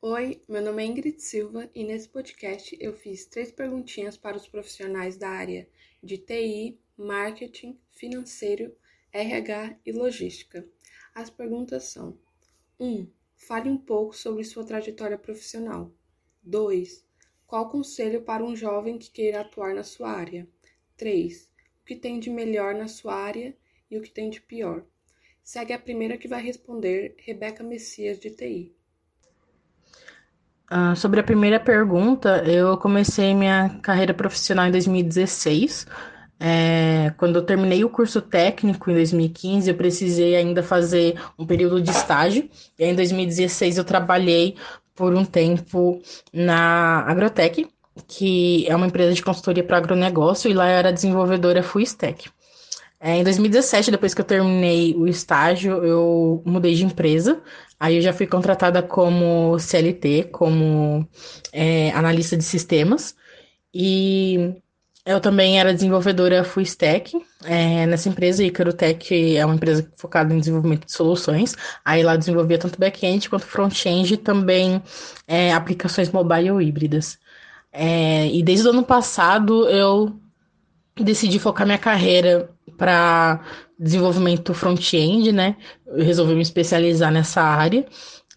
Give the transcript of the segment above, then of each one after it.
Oi, meu nome é Ingrid Silva e nesse podcast eu fiz três perguntinhas para os profissionais da área de TI, marketing, financeiro, RH e logística. As perguntas são: 1. Um, fale um pouco sobre sua trajetória profissional. 2. Qual conselho para um jovem que queira atuar na sua área? 3. O que tem de melhor na sua área e o que tem de pior? Segue a primeira que vai responder, Rebeca Messias, de TI. Uh, sobre a primeira pergunta, eu comecei minha carreira profissional em 2016. É, quando eu terminei o curso técnico em 2015, eu precisei ainda fazer um período de estágio. E aí, em 2016 eu trabalhei por um tempo na Agrotec, que é uma empresa de consultoria para agronegócio, e lá eu era desenvolvedora full stack. É, em 2017, depois que eu terminei o estágio, eu mudei de empresa. Aí eu já fui contratada como CLT, como é, analista de sistemas. E eu também era desenvolvedora full stack é, nessa empresa. Icarotech é uma empresa focada em desenvolvimento de soluções. Aí lá desenvolvia tanto back-end quanto front-end e também é, aplicações mobile ou híbridas. É, e desde o ano passado eu decidi focar minha carreira para desenvolvimento front-end, né? Eu resolvi me especializar nessa área.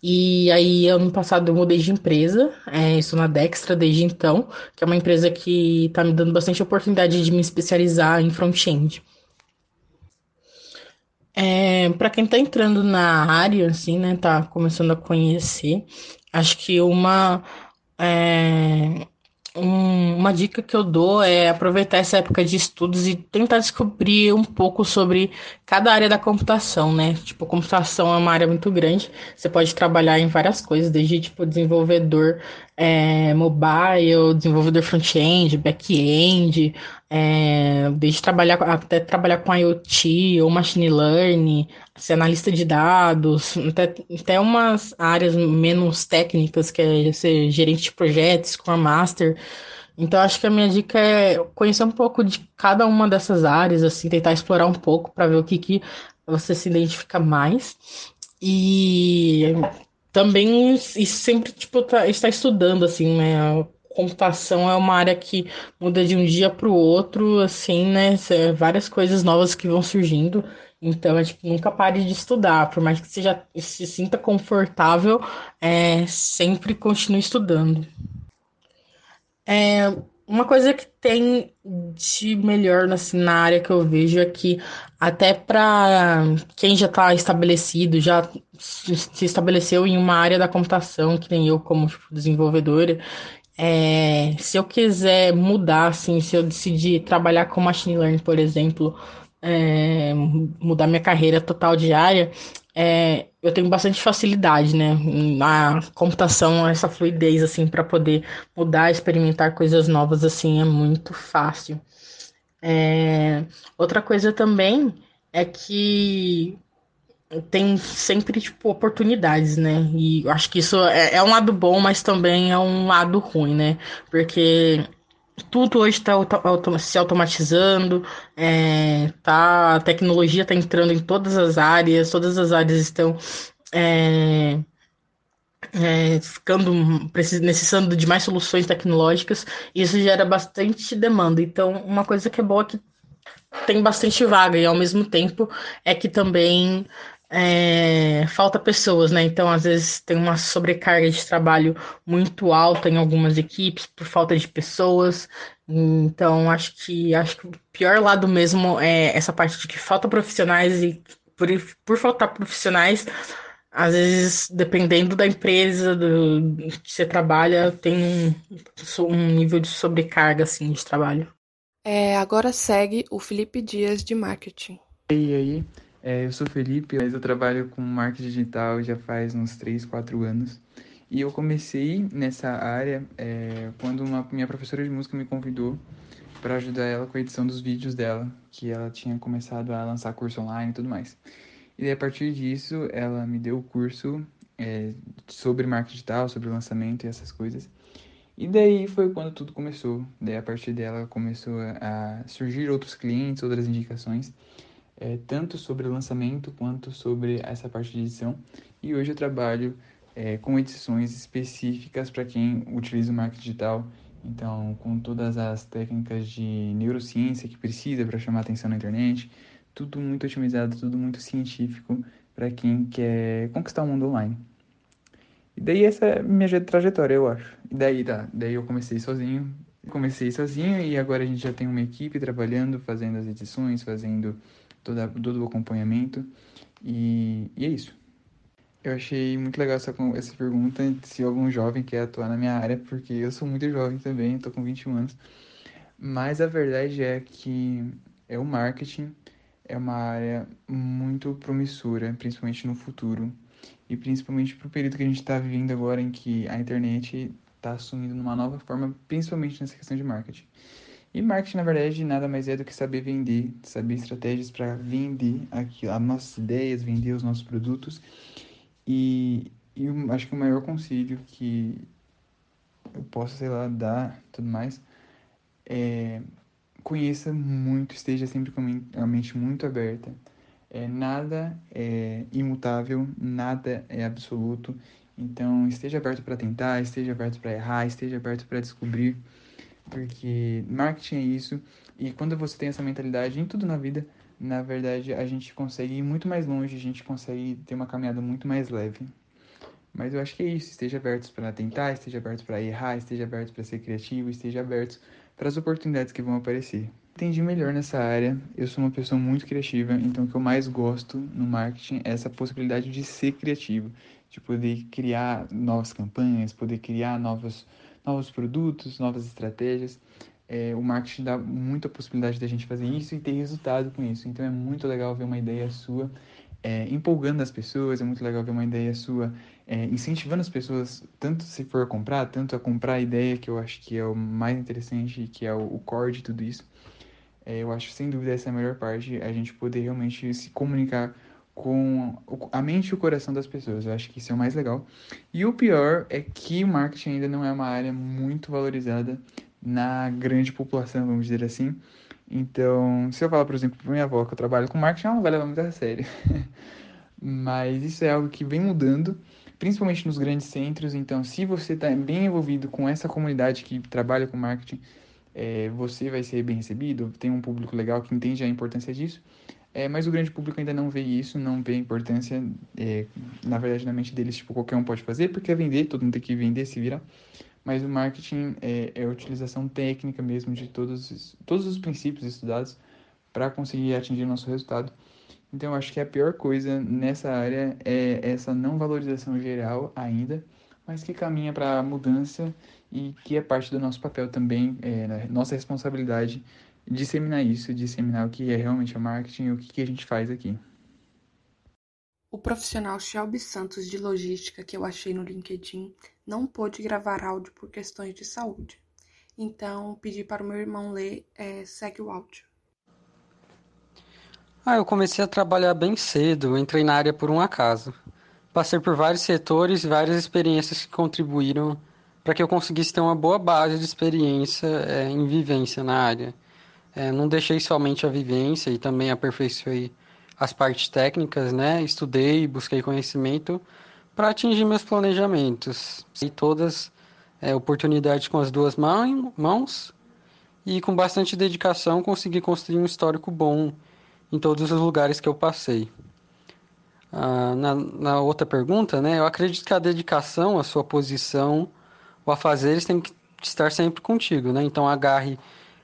E aí, ano passado, eu mudei de empresa. É, estou na Dextra desde então, que é uma empresa que está me dando bastante oportunidade de me especializar em front-end. É, para quem está entrando na área, assim, né, tá começando a conhecer, acho que uma é, um, uma dica que eu dou é aproveitar essa época de estudos e tentar descobrir um pouco sobre cada área da computação, né? Tipo, computação é uma área muito grande. Você pode trabalhar em várias coisas, desde tipo desenvolvedor é, mobile, desenvolvedor front-end, back-end, é, desde trabalhar até trabalhar com IoT ou machine learning, ser analista de dados, até, até umas áreas menos técnicas, que é ser gerente de projetos, Scrum Master. Então, acho que a minha dica é conhecer um pouco de cada uma dessas áreas, assim, tentar explorar um pouco para ver o que, que você se identifica mais. E também sempre, tipo, tá, estar estudando, assim, né? Computação é uma área que muda de um dia para o outro, assim, né? Várias coisas novas que vão surgindo. Então, é, tipo, nunca pare de estudar. Por mais que você já se sinta confortável, é, sempre continue estudando. É, uma coisa que tem de melhor assim, na área que eu vejo é que até para quem já está estabelecido, já se estabeleceu em uma área da computação, que nem eu como tipo, desenvolvedora, é, se eu quiser mudar, assim, se eu decidir trabalhar com machine learning, por exemplo, é, mudar minha carreira total diária, é, eu tenho bastante facilidade, né? Na computação, essa fluidez, assim, para poder mudar, experimentar coisas novas, assim, é muito fácil. É, outra coisa também é que tem sempre, tipo, oportunidades, né? E acho que isso é, é, um lado bom, mas também é um lado ruim, né? Porque tudo hoje está auto se automatizando, é, tá, a tecnologia está entrando em todas as áreas, todas as áreas estão é, é, ficando necessitando de mais soluções tecnológicas, e isso gera bastante demanda. Então, uma coisa que é boa é que tem bastante vaga, e ao mesmo tempo é que também é, falta pessoas, né? Então, às vezes, tem uma sobrecarga de trabalho muito alta em algumas equipes por falta de pessoas. Então, acho que acho que o pior lado mesmo é essa parte de que falta profissionais e por, por faltar profissionais, às vezes, dependendo da empresa do, que você trabalha, tem um, um nível de sobrecarga assim de trabalho. É, agora segue o Felipe Dias de marketing. E aí? É, eu sou Felipe, mas eu trabalho com marketing digital já faz uns 3, 4 anos. E eu comecei nessa área é, quando uma minha professora de música me convidou para ajudar ela com a edição dos vídeos dela, que ela tinha começado a lançar curso online e tudo mais. E daí, a partir disso, ela me deu o curso é, sobre marketing digital, sobre lançamento e essas coisas. E daí foi quando tudo começou. Daí, a partir dela, começou a surgir outros clientes, outras indicações é, tanto sobre o lançamento quanto sobre essa parte de edição. E hoje eu trabalho é, com edições específicas para quem utiliza o marketing digital. Então, com todas as técnicas de neurociência que precisa para chamar atenção na internet, tudo muito otimizado, tudo muito científico para quem quer conquistar o mundo online. E daí essa é a minha trajetória, eu acho. E daí tá, daí eu comecei sozinho, comecei sozinho e agora a gente já tem uma equipe trabalhando, fazendo as edições, fazendo todo o acompanhamento e, e é isso. Eu achei muito legal essa, essa pergunta se algum jovem quer atuar na minha área, porque eu sou muito jovem também, estou com 21 anos. Mas a verdade é que é o marketing é uma área muito promissora, principalmente no futuro. E principalmente para o período que a gente está vivendo agora, em que a internet está assumindo uma nova forma, principalmente nessa questão de marketing. E marketing, na verdade, nada mais é do que saber vender, saber estratégias para vender aquilo, as nossas ideias, vender os nossos produtos. E, e eu acho que o maior conselho que eu posso, sei lá, dar tudo mais é conheça muito, esteja sempre com a mente muito aberta. É, nada é imutável, nada é absoluto. Então, esteja aberto para tentar, esteja aberto para errar, esteja aberto para descobrir, porque marketing é isso. E quando você tem essa mentalidade em tudo na vida, na verdade, a gente consegue ir muito mais longe, a gente consegue ter uma caminhada muito mais leve. Mas eu acho que é isso, esteja aberto para tentar, esteja aberto para errar, esteja aberto para ser criativo, esteja aberto para as oportunidades que vão aparecer. Entendi melhor nessa área, eu sou uma pessoa muito criativa, então o que eu mais gosto no marketing é essa possibilidade de ser criativo, de poder criar novas campanhas, poder criar novos, novos produtos, novas estratégias. É, o marketing dá muita possibilidade da gente fazer isso e ter resultado com isso. Então é muito legal ver uma ideia sua é, empolgando as pessoas, é muito legal ver uma ideia sua é, incentivando as pessoas, tanto se for comprar, tanto a comprar a ideia, que eu acho que é o mais interessante, que é o, o core de tudo isso. É, eu acho sem dúvida essa é a melhor parte, a gente poder realmente se comunicar com a mente e o coração das pessoas. Eu acho que isso é o mais legal. E o pior é que o marketing ainda não é uma área muito valorizada na grande população, vamos dizer assim. Então, se eu falar, por exemplo, para minha avó que eu trabalho com marketing, ela não vai levar muito a sério. Mas isso é algo que vem mudando, principalmente nos grandes centros. Então, se você está bem envolvido com essa comunidade que trabalha com marketing, é, você vai ser bem recebido, tem um público legal que entende a importância disso. É, mas o grande público ainda não vê isso, não vê a importância, é, na verdade, na mente deles, tipo, qualquer um pode fazer, porque é vender, todo mundo tem que vender, se virar. Mas o marketing é, é a utilização técnica mesmo de todos, todos os princípios estudados para conseguir atingir o nosso resultado. Então, acho que a pior coisa nessa área é essa não valorização geral ainda, mas que caminha para a mudança e que é parte do nosso papel também, é, né, nossa responsabilidade disseminar isso, disseminar o que é realmente o marketing e o que, que a gente faz aqui. O profissional Shelby Santos de logística que eu achei no LinkedIn não pôde gravar áudio por questões de saúde. Então, pedi para o meu irmão ler, é, segue o áudio. Ah, eu comecei a trabalhar bem cedo, entrei na área por um acaso. Passei por vários setores e várias experiências que contribuíram para que eu conseguisse ter uma boa base de experiência é, em vivência na área. É, não deixei somente a vivência e também aperfeiçoei as partes técnicas, né? Estudei, busquei conhecimento para atingir meus planejamentos. E todas é, oportunidades com as duas mãos e com bastante dedicação consegui construir um histórico bom em todos os lugares que eu passei. Ah, na, na outra pergunta, né? Eu acredito que a dedicação, a sua posição, o afazeres tem que estar sempre contigo, né? Então agarre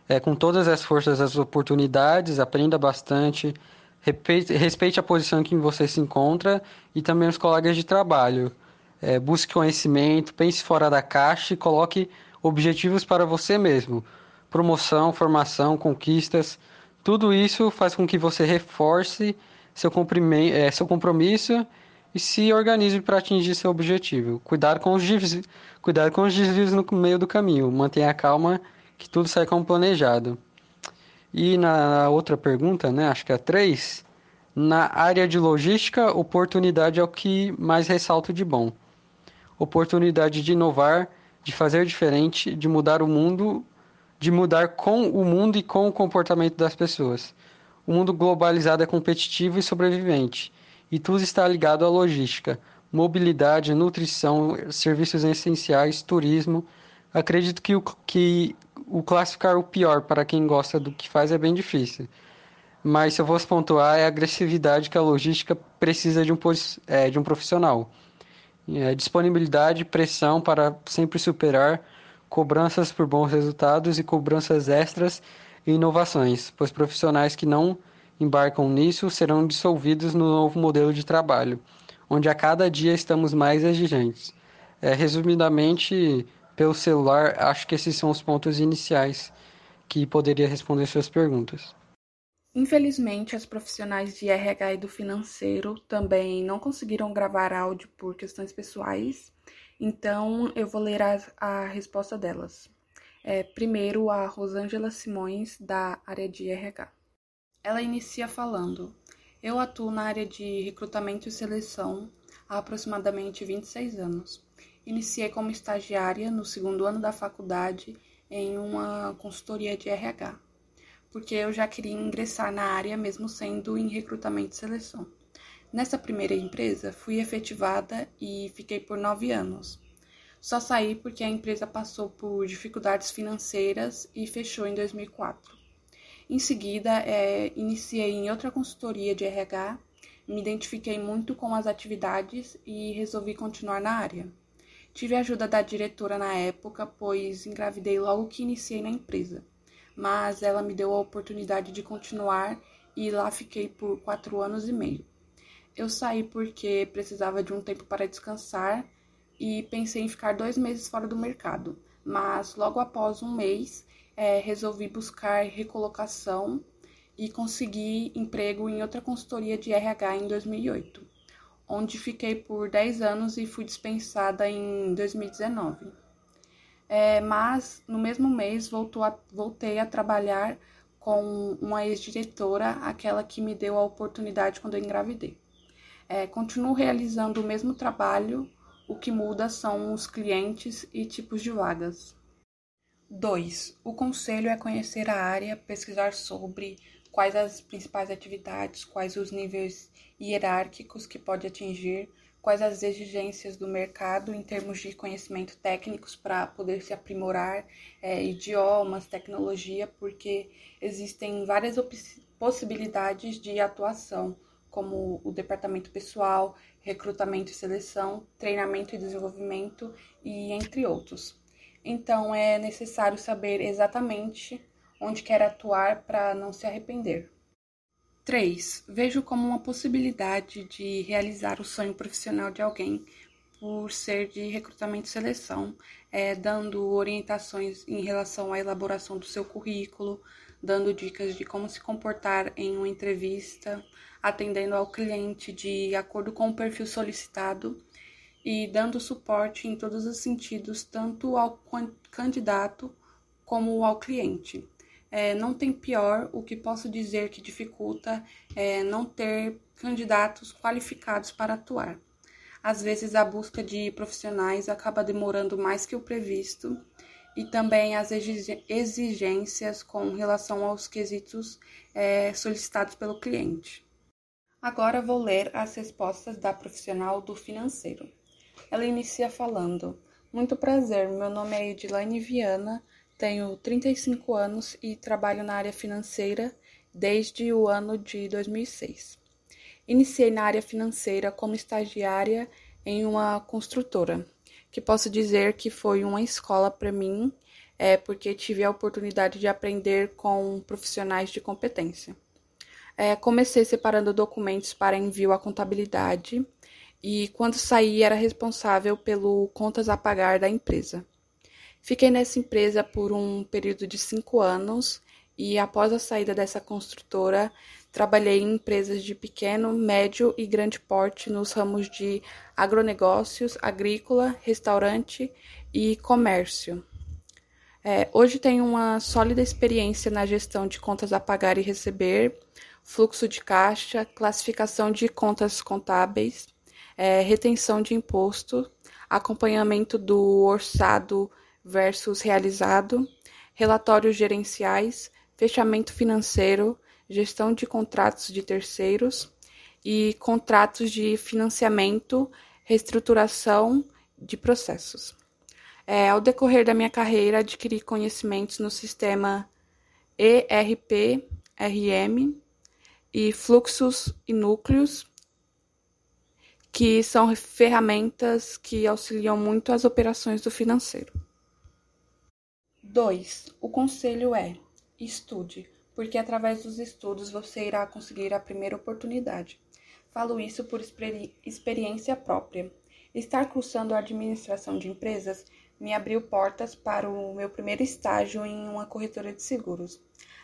é, com todas as forças as oportunidades, aprenda bastante, respeite, a posição em que você se encontra e também os colegas de trabalho. É, busque conhecimento, pense fora da caixa e coloque objetivos para você mesmo. Promoção, formação, conquistas, tudo isso faz com que você reforce seu, é, seu compromisso e se organize para atingir seu objetivo. Cuidado com os desvios, com os desvios no meio do caminho. Mantenha a calma que tudo sai como planejado. E na outra pergunta, né, acho que é três, na área de logística, oportunidade é o que mais ressalto de bom. Oportunidade de inovar, de fazer diferente, de mudar o mundo, de mudar com o mundo e com o comportamento das pessoas. O mundo globalizado é competitivo e sobrevivente, e tudo está ligado à logística. mobilidade, nutrição, serviços essenciais, turismo. Acredito que o, que o classificar o pior para quem gosta do que faz é bem difícil. Mas se eu fosse pontuar, é a agressividade que a logística precisa de um, é, de um profissional. É, disponibilidade, pressão para sempre superar, cobranças por bons resultados e cobranças extras e inovações, pois profissionais que não embarcam nisso serão dissolvidos no novo modelo de trabalho, onde a cada dia estamos mais exigentes. É, resumidamente, pelo celular, acho que esses são os pontos iniciais que poderia responder suas perguntas. Infelizmente, as profissionais de RH e do financeiro também não conseguiram gravar áudio por questões pessoais, então eu vou ler a, a resposta delas. É, primeiro, a Rosângela Simões, da área de RH. Ela inicia falando: Eu atuo na área de recrutamento e seleção há aproximadamente 26 anos. Iniciei como estagiária no segundo ano da faculdade em uma consultoria de RH, porque eu já queria ingressar na área mesmo sendo em recrutamento e seleção. Nessa primeira empresa, fui efetivada e fiquei por nove anos. Só saí porque a empresa passou por dificuldades financeiras e fechou em 2004. Em seguida, é, iniciei em outra consultoria de RH, me identifiquei muito com as atividades e resolvi continuar na área. Tive a ajuda da diretora na época, pois engravidei logo que iniciei na empresa, mas ela me deu a oportunidade de continuar e lá fiquei por quatro anos e meio. Eu saí porque precisava de um tempo para descansar e pensei em ficar dois meses fora do mercado, mas logo após um mês é, resolvi buscar recolocação e consegui emprego em outra consultoria de RH em 2008, onde fiquei por 10 anos e fui dispensada em 2019. É, mas no mesmo mês a, voltei a trabalhar com uma ex-diretora, aquela que me deu a oportunidade quando eu engravidei. É, continuo realizando o mesmo trabalho, o que muda são os clientes e tipos de vagas. 2. O conselho é conhecer a área, pesquisar sobre quais as principais atividades, quais os níveis hierárquicos que pode atingir, quais as exigências do mercado em termos de conhecimento técnicos para poder se aprimorar, é, idiomas, tecnologia, porque existem várias possibilidades de atuação, como o departamento pessoal, recrutamento e seleção, treinamento e desenvolvimento e entre outros. Então é necessário saber exatamente onde quer atuar para não se arrepender. 3. Vejo como uma possibilidade de realizar o sonho profissional de alguém por ser de recrutamento e seleção, é, dando orientações em relação à elaboração do seu currículo, dando dicas de como se comportar em uma entrevista, atendendo ao cliente de acordo com o perfil solicitado e dando suporte em todos os sentidos, tanto ao candidato como ao cliente. É, não tem pior, o que posso dizer que dificulta é não ter candidatos qualificados para atuar. Às vezes a busca de profissionais acaba demorando mais que o previsto e também as exigências com relação aos quesitos é, solicitados pelo cliente. Agora vou ler as respostas da profissional do financeiro. Ela inicia falando: Muito prazer, meu nome é Edilane Viana, tenho 35 anos e trabalho na área financeira desde o ano de 2006. Iniciei na área financeira como estagiária em uma construtora, que posso dizer que foi uma escola para mim, é porque tive a oportunidade de aprender com profissionais de competência. É, comecei separando documentos para envio à contabilidade e quando saí era responsável pelo contas a pagar da empresa. Fiquei nessa empresa por um período de cinco anos e após a saída dessa construtora trabalhei em empresas de pequeno, médio e grande porte nos ramos de agronegócios, agrícola, restaurante e comércio. É, hoje tenho uma sólida experiência na gestão de contas a pagar e receber, fluxo de caixa, classificação de contas contábeis, é, retenção de imposto, acompanhamento do orçado versus realizado, relatórios gerenciais, fechamento financeiro, gestão de contratos de terceiros e contratos de financiamento, reestruturação de processos. É, ao decorrer da minha carreira, adquiri conhecimentos no sistema ERP, RM e fluxos e núcleos, que são ferramentas que auxiliam muito as operações do financeiro. 2. O conselho é: estude, porque através dos estudos você irá conseguir a primeira oportunidade. Falo isso por experi experiência própria. Estar cursando a administração de empresas me abriu portas para o meu primeiro estágio em uma corretora de seguros.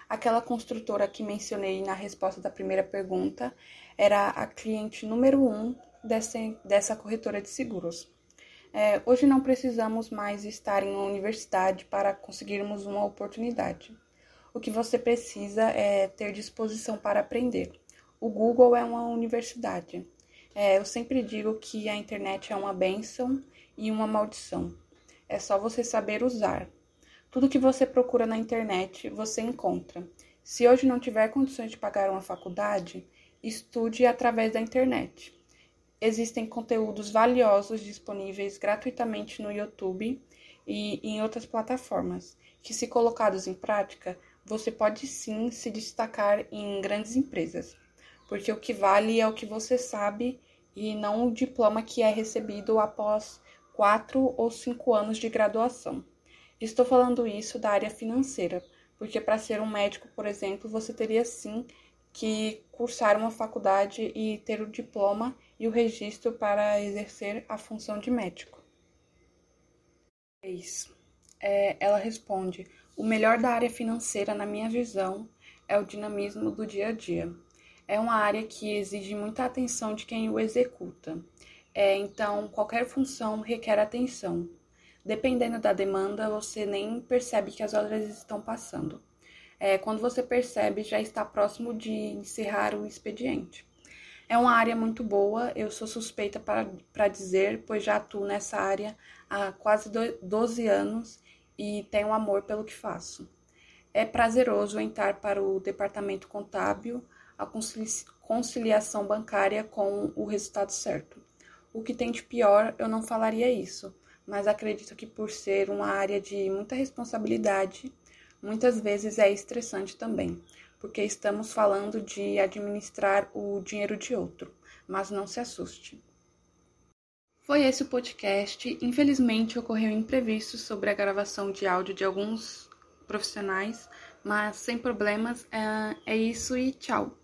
Aquela construtora que mencionei na resposta da primeira pergunta era a cliente número um dessa, dessa corretora de seguros. É, hoje não precisamos mais estar em uma universidade para conseguirmos uma oportunidade. O que você precisa é ter disposição para aprender. O Google é uma universidade. É, eu sempre digo que a internet é uma benção e uma maldição. É só você saber usar. Tudo que você procura na internet, você encontra. Se hoje não tiver condições de pagar uma faculdade, estude através da internet. Existem conteúdos valiosos disponíveis gratuitamente no YouTube e em outras plataformas, que, se colocados em prática, você pode sim se destacar em grandes empresas, porque o que vale é o que você sabe e não o diploma que é recebido após quatro ou cinco anos de graduação. Estou falando isso da área financeira, porque para ser um médico, por exemplo, você teria sim que cursar uma faculdade e ter o diploma e o registro para exercer a função de médico. É, ela responde: o melhor da área financeira, na minha visão, é o dinamismo do dia a dia. É uma área que exige muita atenção de quem o executa. É, então, qualquer função requer atenção. Dependendo da demanda, você nem percebe que as horas estão passando. É, quando você percebe, já está próximo de encerrar o expediente. É uma área muito boa, eu sou suspeita para dizer, pois já atuo nessa área há quase 12 anos e tenho amor pelo que faço. É prazeroso entrar para o departamento contábil, a conciliação bancária com o resultado certo. O que tem de pior, eu não falaria isso, mas acredito que por ser uma área de muita responsabilidade, muitas vezes é estressante também, porque estamos falando de administrar o dinheiro de outro, mas não se assuste. Foi esse o podcast. Infelizmente ocorreu imprevisto sobre a gravação de áudio de alguns profissionais, mas sem problemas. É, é isso e tchau!